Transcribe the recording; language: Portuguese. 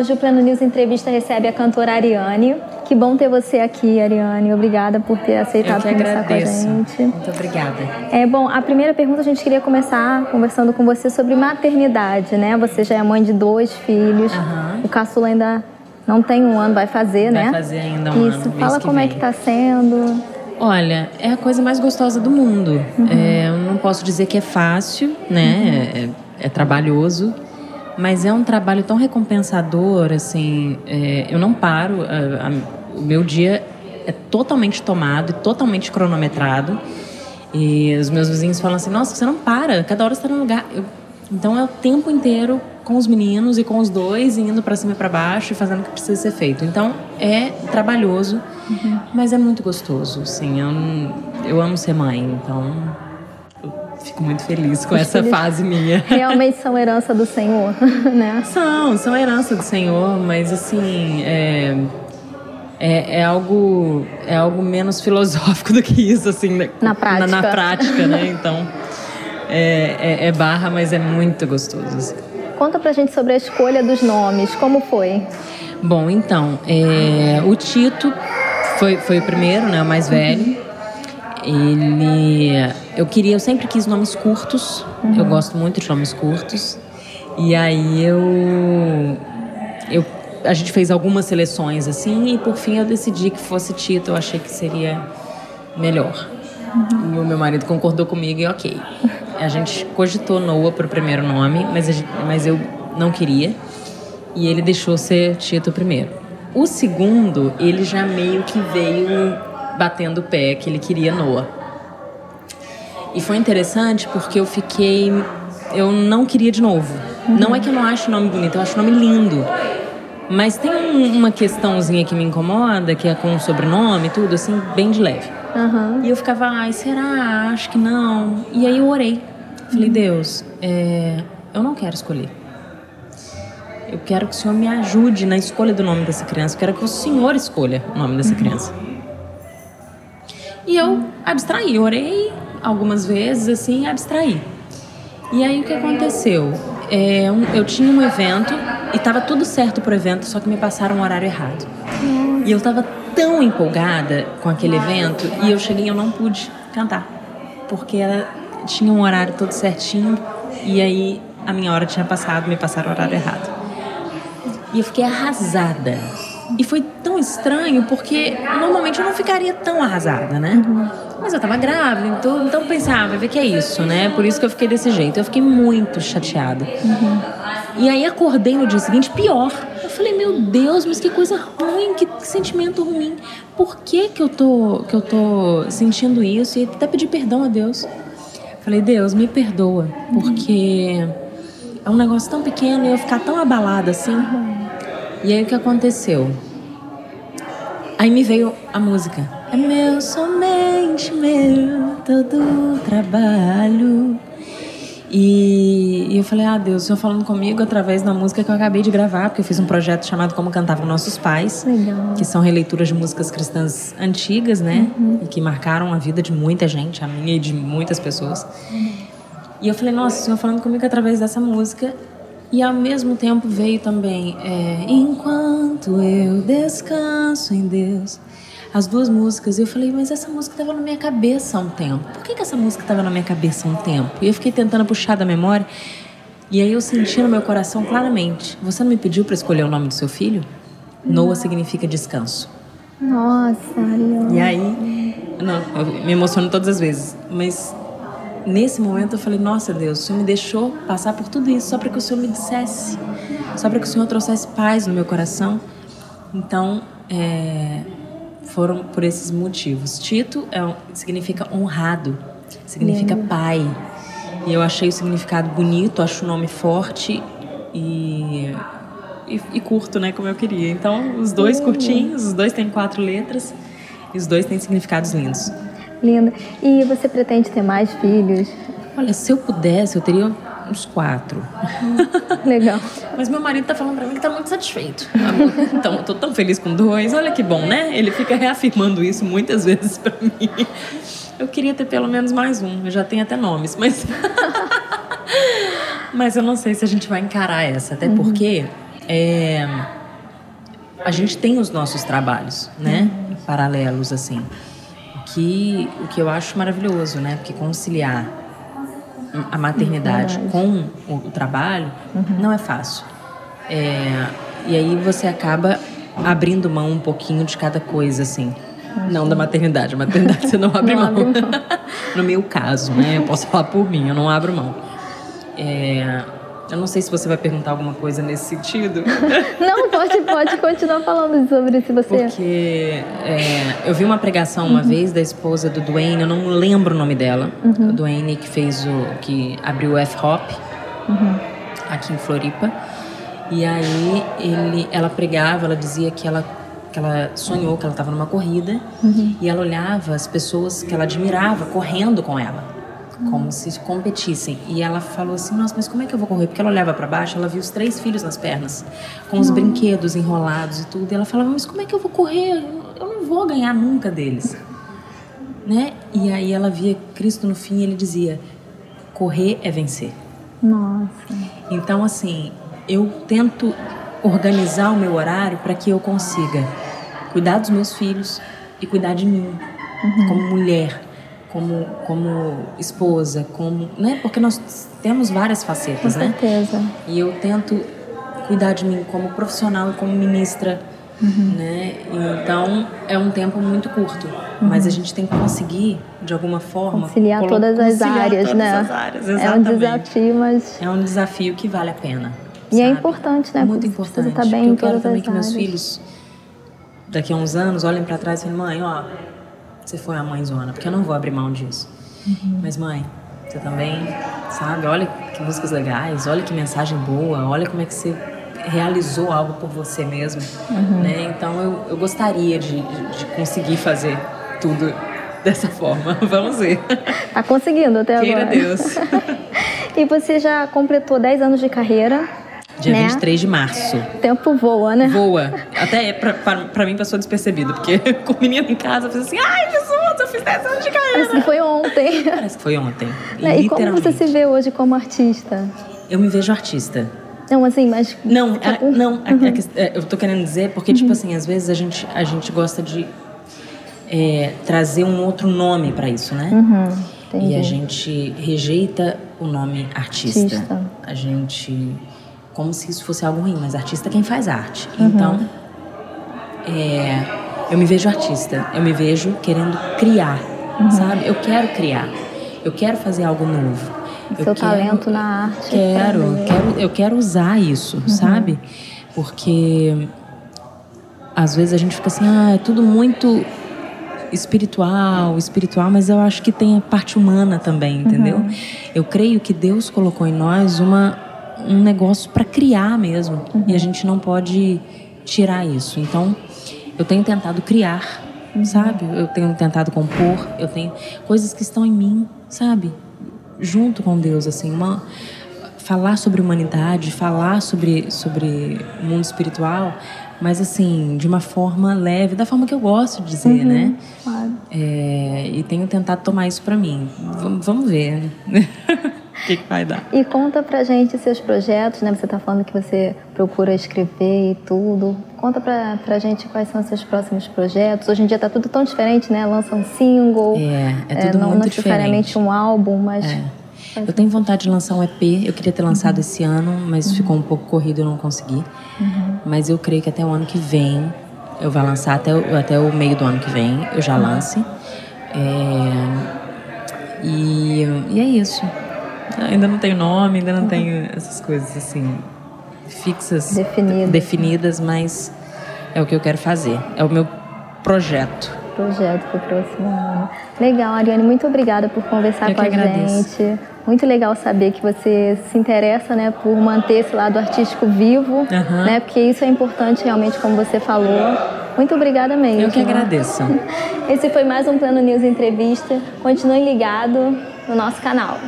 Hoje o Plano News Entrevista recebe a cantora Ariane. Que bom ter você aqui, Ariane. Obrigada por ter aceitado conversar com a gente. Muito obrigada. É bom. A primeira pergunta a gente queria começar conversando com você sobre maternidade, né? Você já é mãe de dois filhos. Uhum. O caçula ainda não tem um ano, vai fazer, vai né? Vai fazer ainda um Isso. ano. Fala como vem. é que tá sendo. Olha, é a coisa mais gostosa do mundo. Uhum. É, eu não posso dizer que é fácil, né? Uhum. É, é, trabalhoso, mas é um trabalho tão recompensador, assim. É, eu não paro. A, a, o meu dia é totalmente tomado, totalmente cronometrado. E os meus vizinhos falam assim: Nossa, você não para. Cada hora você está num lugar. Eu, então é o tempo inteiro com os meninos e com os dois, indo para cima e para baixo e fazendo o que precisa ser feito. Então é trabalhoso, uhum. mas é muito gostoso. Sim, eu, eu amo ser mãe, então fico muito feliz com essa fase minha. Realmente são herança do Senhor, né? São, são herança do Senhor, mas assim. É, é, é, algo é algo menos filosófico do que isso assim na prática na, na prática né então é, é, é, barra mas é muito gostoso assim. conta pra gente sobre a escolha dos nomes como foi bom então é, o Tito foi foi o primeiro né o mais velho ele eu queria eu sempre quis nomes curtos uhum. eu gosto muito de nomes curtos e aí eu eu a gente fez algumas seleções assim e por fim eu decidi que fosse Tito, eu achei que seria melhor. Uhum. E o meu marido concordou comigo e ok. A gente cogitou Noah para o primeiro nome, mas, gente, mas eu não queria. E ele deixou ser Tito primeiro. O segundo, ele já meio que veio batendo o pé, que ele queria Noah. E foi interessante porque eu fiquei. Eu não queria de novo. Uhum. Não é que eu não acho o nome bonito, eu acho o nome lindo. Mas tem uma questãozinha que me incomoda, que é com o sobrenome e tudo, assim, bem de leve. Uhum. E eu ficava, ai, será? Acho que não. E aí eu orei. Falei, uhum. Deus, é, eu não quero escolher. Eu quero que o Senhor me ajude na escolha do nome dessa criança. Eu quero que o Senhor escolha o nome dessa uhum. criança. E eu abstraí, orei algumas vezes, assim, abstraí. E aí o que aconteceu? É, um, eu tinha um evento e estava tudo certo pro evento, só que me passaram um horário errado. E eu estava tão empolgada com aquele evento e eu cheguei e eu não pude cantar. Porque ela tinha um horário todo certinho e aí a minha hora tinha passado, me passaram o horário errado. E eu fiquei arrasada. E foi tão estranho porque normalmente eu não ficaria tão arrasada, né? Uhum. Mas eu tava grávida, então, então pensava, ver que é isso, né? Por isso que eu fiquei desse jeito. Eu fiquei muito chateada. Uhum. E aí acordei no dia seguinte pior. Eu falei, meu Deus, mas que coisa ruim, que, que sentimento ruim. Por que que eu tô, que eu tô sentindo isso? E até pedi perdão a Deus. Falei, Deus, me perdoa, porque é um negócio tão pequeno e eu ficar tão abalada assim. E aí o que aconteceu? Aí me veio a música. É meu, somente meu, todo trabalho. E, e, eu falei, ah, Deus, o Senhor falando comigo através da música que eu acabei de gravar, porque eu fiz um projeto chamado Como Cantavam Nossos Pais, Legal. que são releituras de músicas cristãs antigas, né? Uhum. E que marcaram a vida de muita gente, a minha e de muitas pessoas. Uhum. E eu falei, nossa, o Senhor falando comigo através dessa música. E ao mesmo tempo veio também, é, enquanto eu descanso em Deus as duas músicas. E eu falei, mas essa música estava na minha cabeça há um tempo. Por que, que essa música estava na minha cabeça há um tempo? E eu fiquei tentando puxar da memória. E aí eu senti no meu coração claramente: você não me pediu para escolher o nome do seu filho? Noah significa descanso. Nossa, Ariane. E aí, não, eu me emociono todas as vezes, mas nesse momento eu falei: Nossa Deus, o Senhor me deixou passar por tudo isso só para que o Senhor me dissesse, só para que o Senhor trouxesse paz no meu coração. Então, é, foram por esses motivos. Tito é, significa honrado, significa Lindo. pai. E eu achei o significado bonito, acho o nome forte e, e, e curto, né, como eu queria. Então, os dois Lindo. curtinhos, os dois têm quatro letras e os dois têm significados lindos. Lindo. E você pretende ter mais filhos? Olha, se eu pudesse, eu teria uns quatro. Legal. Mas meu marido tá falando pra mim que tá muito satisfeito. Amor, Então, eu tô tão feliz com dois. Olha que bom, né? Ele fica reafirmando isso muitas vezes pra mim. Eu queria ter pelo menos mais um. Eu já tenho até nomes, mas. mas eu não sei se a gente vai encarar essa. Até porque é, a gente tem os nossos trabalhos, né? Uhum. Paralelos, assim. Que, o que eu acho maravilhoso, né? Porque conciliar a maternidade com o, trabalho uhum. não é fácil. É, e aí você acaba abrindo mão um pouquinho de cada coisa, assim. Uhum. Não da maternidade. A maternidade você não abre não mão. Abre mão. no meu caso, né? Eu posso falar por mim, eu não abro mão. É, eu não sei se você vai perguntar alguma coisa nesse sentido. Não, pode, pode continuar falando sobre isso, você. Porque é, eu vi uma pregação uma uhum. vez da esposa do Dwayne, eu não lembro o nome dela. Uhum. O Dwayne que fez o. que abriu o F-Hop uhum. aqui em Floripa. E aí ele, ela pregava, ela dizia que ela que ela sonhou que ela estava numa corrida uhum. e ela olhava as pessoas que ela admirava correndo com ela como se competissem. E ela falou assim: Nossa, mas como é que eu vou correr? Porque ela olhava para baixo, ela viu os três filhos nas pernas, com os brinquedos enrolados e tudo. E ela falava: Mas como é que eu vou correr? Eu não vou ganhar nunca deles. Né? E aí ela via Cristo no fim e ele dizia: Correr é vencer. Nossa. Então, assim, eu tento organizar o meu horário para que eu consiga cuidar dos meus filhos e cuidar de mim uhum. como mulher como, como esposa, como, né? Porque nós temos várias facetas, Com certeza. né? E eu tento cuidar de mim como profissional e como ministra, uhum. né? Então é um tempo muito curto, uhum. mas a gente tem que conseguir de alguma forma conciliar todas as áreas, todas né? As áreas, é um desafio, mas é um desafio que vale a pena. E sabe? é importante, né? Muito importante. Tá bem eu quero também que áreas. meus filhos daqui a uns anos olhem para trás e falem, mãe, ó, você foi a mãezona, porque eu não vou abrir mão disso. Uhum. Mas, mãe, você também, sabe? Olha que músicas legais, olha que mensagem boa, olha como é que você realizou algo por você mesmo, uhum. né? Então, eu, eu gostaria de, de conseguir fazer tudo dessa forma. Vamos ver. Tá conseguindo até Queira agora. Deus. e você já completou 10 anos de carreira. Dia né? 23 de março. O tempo voa, né? Voa. Até pra, pra, pra mim passou despercebido, porque com o menino em casa eu fiz assim, ai Jesus, eu fiz 10 anos de carreira. Parece que foi ontem. Parece que foi ontem. Né? E como você se vê hoje como artista? Eu me vejo artista. Não, assim, mas. Não, a, não, uhum. a, a, eu tô querendo dizer, porque, tipo uhum. tipo assim, às vezes a gente, a gente gosta de é, trazer um outro nome para isso, né? Uhum, e a gente rejeita o nome artista. artista. A gente como se isso fosse algo ruim, mas artista é quem faz arte. Uhum. Então, é, eu me vejo artista, eu me vejo querendo criar, uhum. sabe? Eu quero criar, eu quero fazer algo novo. O seu quero, talento na arte. Quero, quero, eu quero usar isso, uhum. sabe? Porque às vezes a gente fica assim, ah, é tudo muito espiritual, espiritual, mas eu acho que tem a parte humana também, entendeu? Uhum. Eu creio que Deus colocou em nós uma um negócio para criar mesmo. Uhum. E a gente não pode tirar isso. Então, eu tenho tentado criar, uhum. sabe? Eu tenho tentado compor, eu tenho coisas que estão em mim, sabe? Junto com Deus, assim, uma falar sobre humanidade, falar sobre sobre mundo espiritual, mas assim de uma forma leve, da forma que eu gosto de dizer, uhum, né? Claro. É, e tenho tentado tomar isso para mim. V vamos ver. Que, que, vai dar? E conta pra gente seus projetos, né? Você tá falando que você procura escrever e tudo. Conta pra, pra gente quais são os seus próximos projetos. Hoje em dia tá tudo tão diferente, né? Lança um single. É, é tudo é, não, muito não necessariamente um álbum, mas. É. Eu tenho vontade de lançar um EP. Eu queria ter lançado uhum. esse ano, mas uhum. ficou um pouco corrido, eu não consegui. Uhum. Mas eu creio que até o ano que vem, eu vou lançar até o, até o meio do ano que vem, eu já uhum. lance. É, e, e é isso. Ainda não tenho nome, ainda não tenho essas coisas assim fixas, definidas, definidas mas é o que eu quero fazer. É o meu projeto. Projeto para o próximo ano. Legal, Ariane, muito obrigada por conversar eu com a agradeço. gente. Muito legal saber que você se interessa, né, por manter esse lado artístico vivo, uhum. né, porque isso é importante realmente, como você falou. Muito obrigada mesmo. Eu que agradeço. Esse foi mais um Plano News Entrevista. Continue ligado no nosso canal.